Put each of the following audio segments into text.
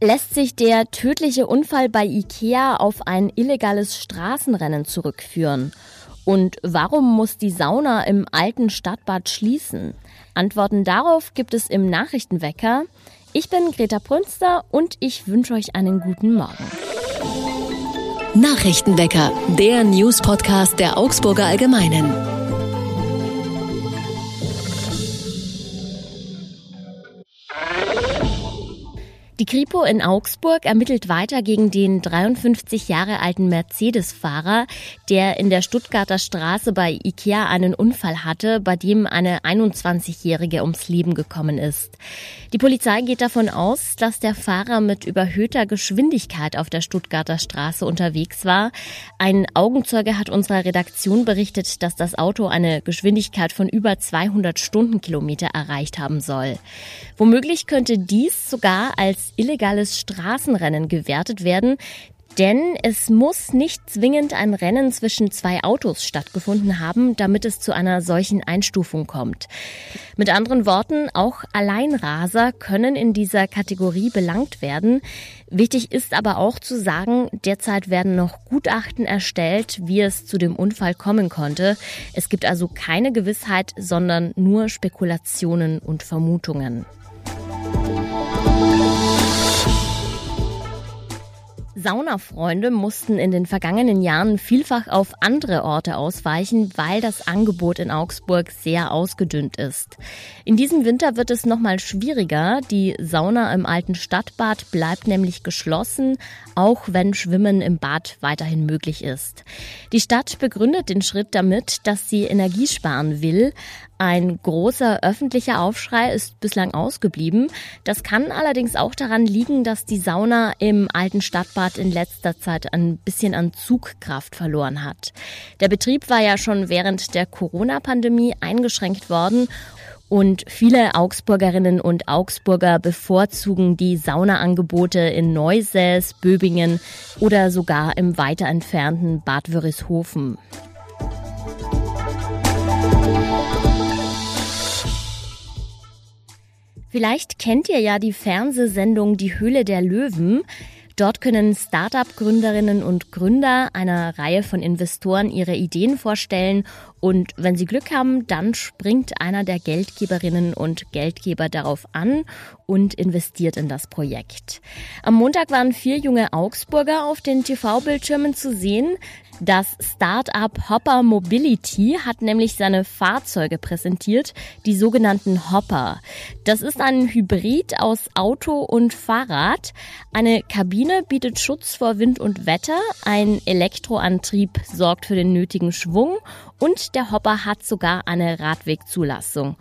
Lässt sich der tödliche Unfall bei IKEA auf ein illegales Straßenrennen zurückführen? Und warum muss die Sauna im alten Stadtbad schließen? Antworten darauf gibt es im Nachrichtenwecker. Ich bin Greta Prünster und ich wünsche euch einen guten Morgen. Nachrichtenwecker, der News-Podcast der Augsburger Allgemeinen. Die Kripo in Augsburg ermittelt weiter gegen den 53 Jahre alten Mercedes-Fahrer, der in der Stuttgarter Straße bei Ikea einen Unfall hatte, bei dem eine 21-Jährige ums Leben gekommen ist. Die Polizei geht davon aus, dass der Fahrer mit überhöhter Geschwindigkeit auf der Stuttgarter Straße unterwegs war. Ein Augenzeuge hat unserer Redaktion berichtet, dass das Auto eine Geschwindigkeit von über 200 Stundenkilometer erreicht haben soll. Womöglich könnte dies sogar als illegales Straßenrennen gewertet werden, denn es muss nicht zwingend ein Rennen zwischen zwei Autos stattgefunden haben, damit es zu einer solchen Einstufung kommt. Mit anderen Worten, auch Alleinraser können in dieser Kategorie belangt werden. Wichtig ist aber auch zu sagen, derzeit werden noch Gutachten erstellt, wie es zu dem Unfall kommen konnte. Es gibt also keine Gewissheit, sondern nur Spekulationen und Vermutungen. Saunafreunde mussten in den vergangenen Jahren vielfach auf andere Orte ausweichen, weil das Angebot in Augsburg sehr ausgedünnt ist. In diesem Winter wird es nochmal schwieriger. Die Sauna im alten Stadtbad bleibt nämlich geschlossen, auch wenn Schwimmen im Bad weiterhin möglich ist. Die Stadt begründet den Schritt damit, dass sie Energie sparen will. Ein großer öffentlicher Aufschrei ist bislang ausgeblieben. Das kann allerdings auch daran liegen, dass die Sauna im alten Stadtbad in letzter Zeit ein bisschen an Zugkraft verloren hat. Der Betrieb war ja schon während der Corona-Pandemie eingeschränkt worden und viele Augsburgerinnen und Augsburger bevorzugen die Saunaangebote in Neusäß, Böbingen oder sogar im weiter entfernten Bad Wörishofen. Vielleicht kennt ihr ja die Fernsehsendung Die Höhle der Löwen. Dort können Start-up-Gründerinnen und Gründer einer Reihe von Investoren ihre Ideen vorstellen und wenn sie Glück haben, dann springt einer der Geldgeberinnen und Geldgeber darauf an und investiert in das Projekt. Am Montag waren vier junge Augsburger auf den TV-Bildschirmen zu sehen. Das Start-up Hopper Mobility hat nämlich seine Fahrzeuge präsentiert, die sogenannten Hopper. Das ist ein Hybrid aus Auto und Fahrrad. Eine Kabine bietet Schutz vor Wind und Wetter, ein Elektroantrieb sorgt für den nötigen Schwung und der Hopper hat sogar eine Radwegzulassung.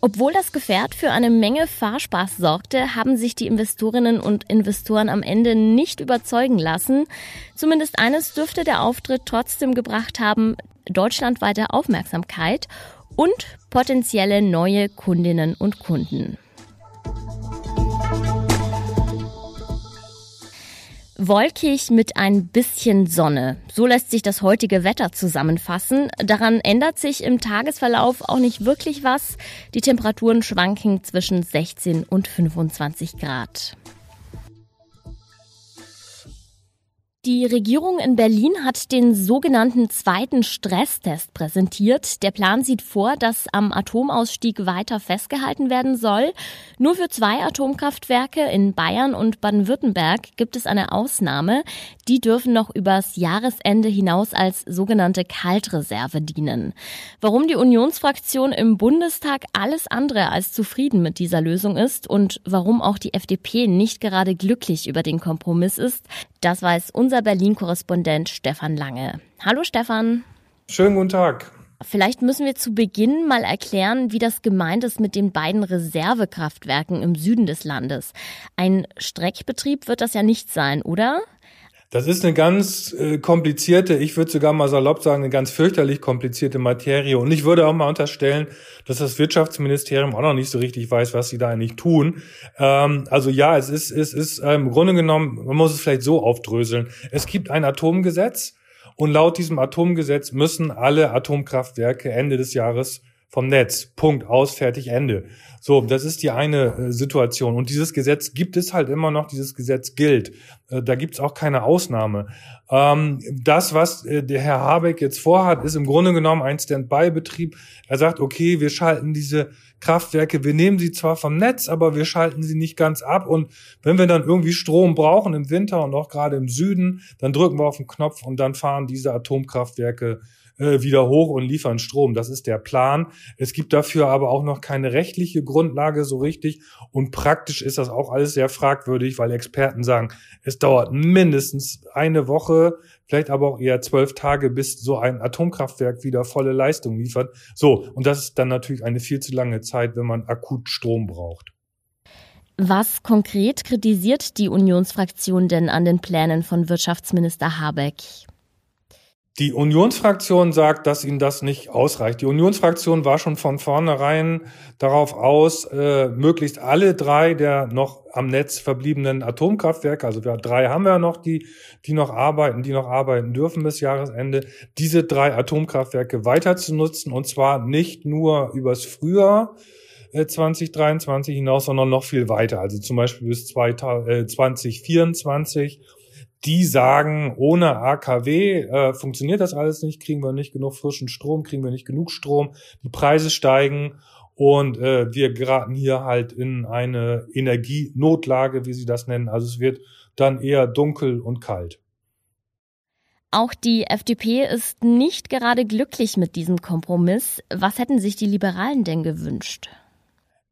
Obwohl das Gefährt für eine Menge Fahrspaß sorgte, haben sich die Investorinnen und Investoren am Ende nicht überzeugen lassen. Zumindest eines dürfte der Auftritt trotzdem gebracht haben, deutschlandweite Aufmerksamkeit und potenzielle neue Kundinnen und Kunden. Wolkig mit ein bisschen Sonne. So lässt sich das heutige Wetter zusammenfassen. Daran ändert sich im Tagesverlauf auch nicht wirklich was. Die Temperaturen schwanken zwischen 16 und 25 Grad. Die Regierung in Berlin hat den sogenannten zweiten Stresstest präsentiert. Der Plan sieht vor, dass am Atomausstieg weiter festgehalten werden soll. Nur für zwei Atomkraftwerke in Bayern und Baden-Württemberg gibt es eine Ausnahme. Die dürfen noch übers Jahresende hinaus als sogenannte Kaltreserve dienen. Warum die Unionsfraktion im Bundestag alles andere als zufrieden mit dieser Lösung ist und warum auch die FDP nicht gerade glücklich über den Kompromiss ist, das weiß unser Berlin-Korrespondent Stefan Lange. Hallo Stefan. Schönen guten Tag. Vielleicht müssen wir zu Beginn mal erklären, wie das gemeint ist mit den beiden Reservekraftwerken im Süden des Landes. Ein Streckbetrieb wird das ja nicht sein, oder? Das ist eine ganz äh, komplizierte, ich würde sogar mal salopp sagen, eine ganz fürchterlich komplizierte Materie. Und ich würde auch mal unterstellen, dass das Wirtschaftsministerium auch noch nicht so richtig weiß, was sie da eigentlich tun. Ähm, also ja, es ist, es ist äh, im Grunde genommen, man muss es vielleicht so aufdröseln. Es gibt ein Atomgesetz und laut diesem Atomgesetz müssen alle Atomkraftwerke Ende des Jahres vom Netz. Punkt, aus, fertig, Ende. So, das ist die eine äh, Situation. Und dieses Gesetz gibt es halt immer noch, dieses Gesetz gilt. Äh, da gibt es auch keine Ausnahme. Ähm, das, was äh, der Herr Habeck jetzt vorhat, ist im Grunde genommen ein Stand-by-Betrieb. Er sagt, okay, wir schalten diese Kraftwerke, wir nehmen sie zwar vom Netz, aber wir schalten sie nicht ganz ab. Und wenn wir dann irgendwie Strom brauchen im Winter und auch gerade im Süden, dann drücken wir auf den Knopf und dann fahren diese Atomkraftwerke äh, wieder hoch und liefern Strom. Das ist der Plan. Es gibt dafür aber auch noch keine rechtliche Grundlage so richtig. Und praktisch ist das auch alles sehr fragwürdig, weil Experten sagen, es dauert mindestens eine Woche, vielleicht aber auch eher zwölf Tage, bis so ein Atomkraftwerk wieder volle Leistung liefert. So, und das ist dann natürlich eine viel zu lange Zeit, wenn man akut Strom braucht. Was konkret kritisiert die Unionsfraktion denn an den Plänen von Wirtschaftsminister Habeck? Die Unionsfraktion sagt, dass ihnen das nicht ausreicht. Die Unionsfraktion war schon von vornherein darauf aus, äh, möglichst alle drei der noch am Netz verbliebenen Atomkraftwerke, also wir, drei haben wir noch, die, die noch arbeiten, die noch arbeiten dürfen bis Jahresende, diese drei Atomkraftwerke weiter zu nutzen und zwar nicht nur übers Frühjahr, 2023 äh, hinaus, sondern noch viel weiter. Also zum Beispiel bis 2024 die sagen, ohne AKW äh, funktioniert das alles nicht, kriegen wir nicht genug frischen Strom, kriegen wir nicht genug Strom, die Preise steigen und äh, wir geraten hier halt in eine Energienotlage, wie sie das nennen. Also es wird dann eher dunkel und kalt. Auch die FDP ist nicht gerade glücklich mit diesem Kompromiss. Was hätten sich die Liberalen denn gewünscht?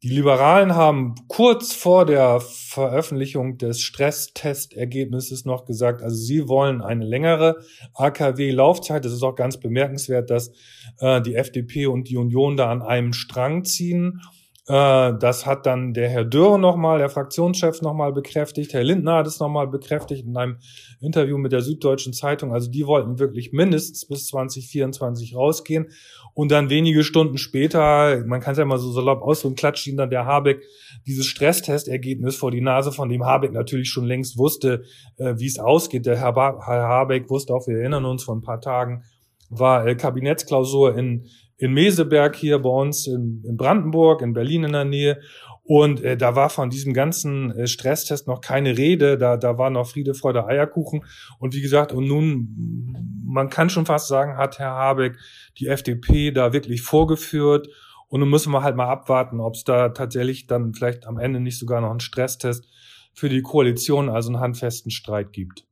Die Liberalen haben kurz vor der Veröffentlichung des Stresstestergebnisses noch gesagt, also sie wollen eine längere AKW-Laufzeit. Es ist auch ganz bemerkenswert, dass äh, die FDP und die Union da an einem Strang ziehen. Äh, das hat dann der Herr Dürr nochmal, der Fraktionschef nochmal bekräftigt. Herr Lindner hat es nochmal bekräftigt in einem Interview mit der Süddeutschen Zeitung. Also die wollten wirklich mindestens bis 2024 rausgehen. Und dann wenige Stunden später, man kann es ja mal so salopp ausdrücken, klatscht ihnen dann der Habeck dieses Stresstestergebnis vor die Nase, von dem Habeck natürlich schon längst wusste, äh, wie es ausgeht. Der Herr, Habeck wusste auch, wir erinnern uns, vor ein paar Tagen war äh, Kabinettsklausur in in Meseberg hier bei uns in, in Brandenburg, in Berlin in der Nähe. Und äh, da war von diesem ganzen äh, Stresstest noch keine Rede. Da, da war noch Friede, Freude, Eierkuchen. Und wie gesagt, und nun, man kann schon fast sagen, hat Herr Habeck die FDP da wirklich vorgeführt. Und nun müssen wir halt mal abwarten, ob es da tatsächlich dann vielleicht am Ende nicht sogar noch einen Stresstest für die Koalition, also einen handfesten Streit gibt.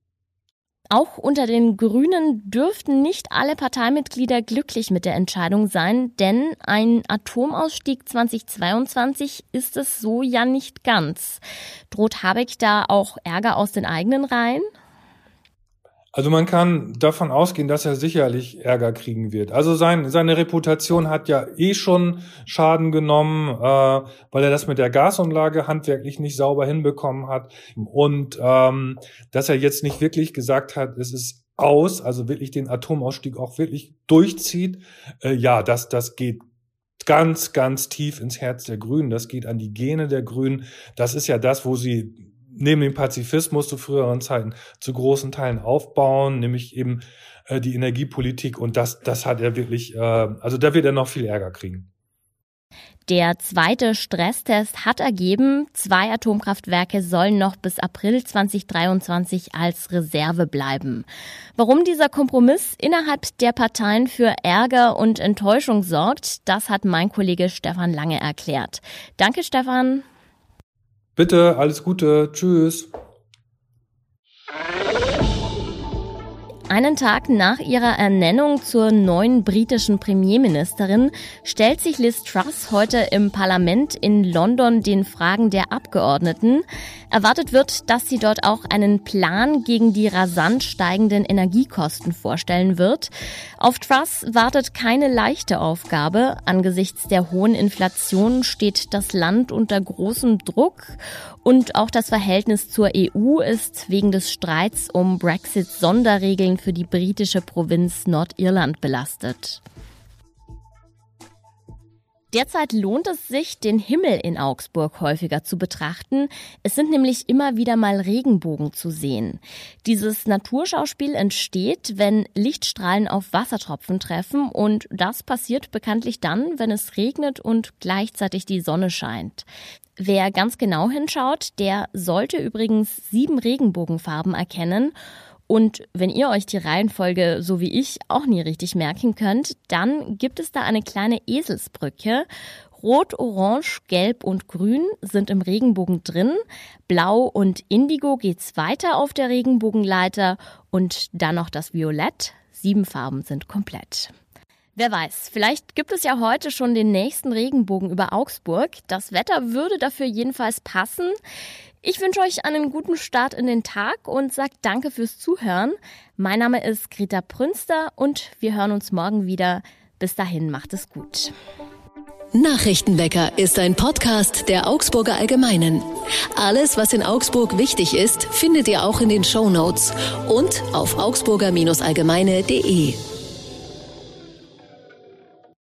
Auch unter den Grünen dürften nicht alle Parteimitglieder glücklich mit der Entscheidung sein, denn ein Atomausstieg 2022 ist es so ja nicht ganz. Droht Habeck da auch Ärger aus den eigenen Reihen? Also man kann davon ausgehen, dass er sicherlich Ärger kriegen wird. Also sein, seine Reputation hat ja eh schon Schaden genommen, äh, weil er das mit der Gasumlage handwerklich nicht sauber hinbekommen hat. Und ähm, dass er jetzt nicht wirklich gesagt hat, es ist aus, also wirklich den Atomausstieg auch wirklich durchzieht, äh, ja, das, das geht ganz, ganz tief ins Herz der Grünen. Das geht an die Gene der Grünen. Das ist ja das, wo sie neben dem Pazifismus zu früheren Zeiten zu großen Teilen aufbauen, nämlich eben äh, die Energiepolitik. Und das, das hat er wirklich, äh, also da wird er noch viel Ärger kriegen. Der zweite Stresstest hat ergeben, zwei Atomkraftwerke sollen noch bis April 2023 als Reserve bleiben. Warum dieser Kompromiss innerhalb der Parteien für Ärger und Enttäuschung sorgt, das hat mein Kollege Stefan Lange erklärt. Danke, Stefan. Bitte, alles Gute. Tschüss. Einen Tag nach ihrer Ernennung zur neuen britischen Premierministerin stellt sich Liz Truss heute im Parlament in London den Fragen der Abgeordneten. Erwartet wird, dass sie dort auch einen Plan gegen die rasant steigenden Energiekosten vorstellen wird. Auf Truss wartet keine leichte Aufgabe. Angesichts der hohen Inflation steht das Land unter großem Druck und auch das Verhältnis zur EU ist wegen des Streits um Brexit-Sonderregeln für die britische Provinz Nordirland belastet. Derzeit lohnt es sich, den Himmel in Augsburg häufiger zu betrachten. Es sind nämlich immer wieder mal Regenbogen zu sehen. Dieses Naturschauspiel entsteht, wenn Lichtstrahlen auf Wassertropfen treffen und das passiert bekanntlich dann, wenn es regnet und gleichzeitig die Sonne scheint. Wer ganz genau hinschaut, der sollte übrigens sieben Regenbogenfarben erkennen und wenn ihr euch die Reihenfolge, so wie ich, auch nie richtig merken könnt, dann gibt es da eine kleine Eselsbrücke. Rot, Orange, Gelb und Grün sind im Regenbogen drin. Blau und Indigo geht's weiter auf der Regenbogenleiter und dann noch das Violett. Sieben Farben sind komplett. Wer weiß, vielleicht gibt es ja heute schon den nächsten Regenbogen über Augsburg. Das Wetter würde dafür jedenfalls passen. Ich wünsche euch einen guten Start in den Tag und sage danke fürs Zuhören. Mein Name ist Greta Prünster und wir hören uns morgen wieder. Bis dahin macht es gut. Nachrichtenwecker ist ein Podcast der Augsburger Allgemeinen. Alles, was in Augsburg wichtig ist, findet ihr auch in den Show Notes und auf augsburger-allgemeine.de.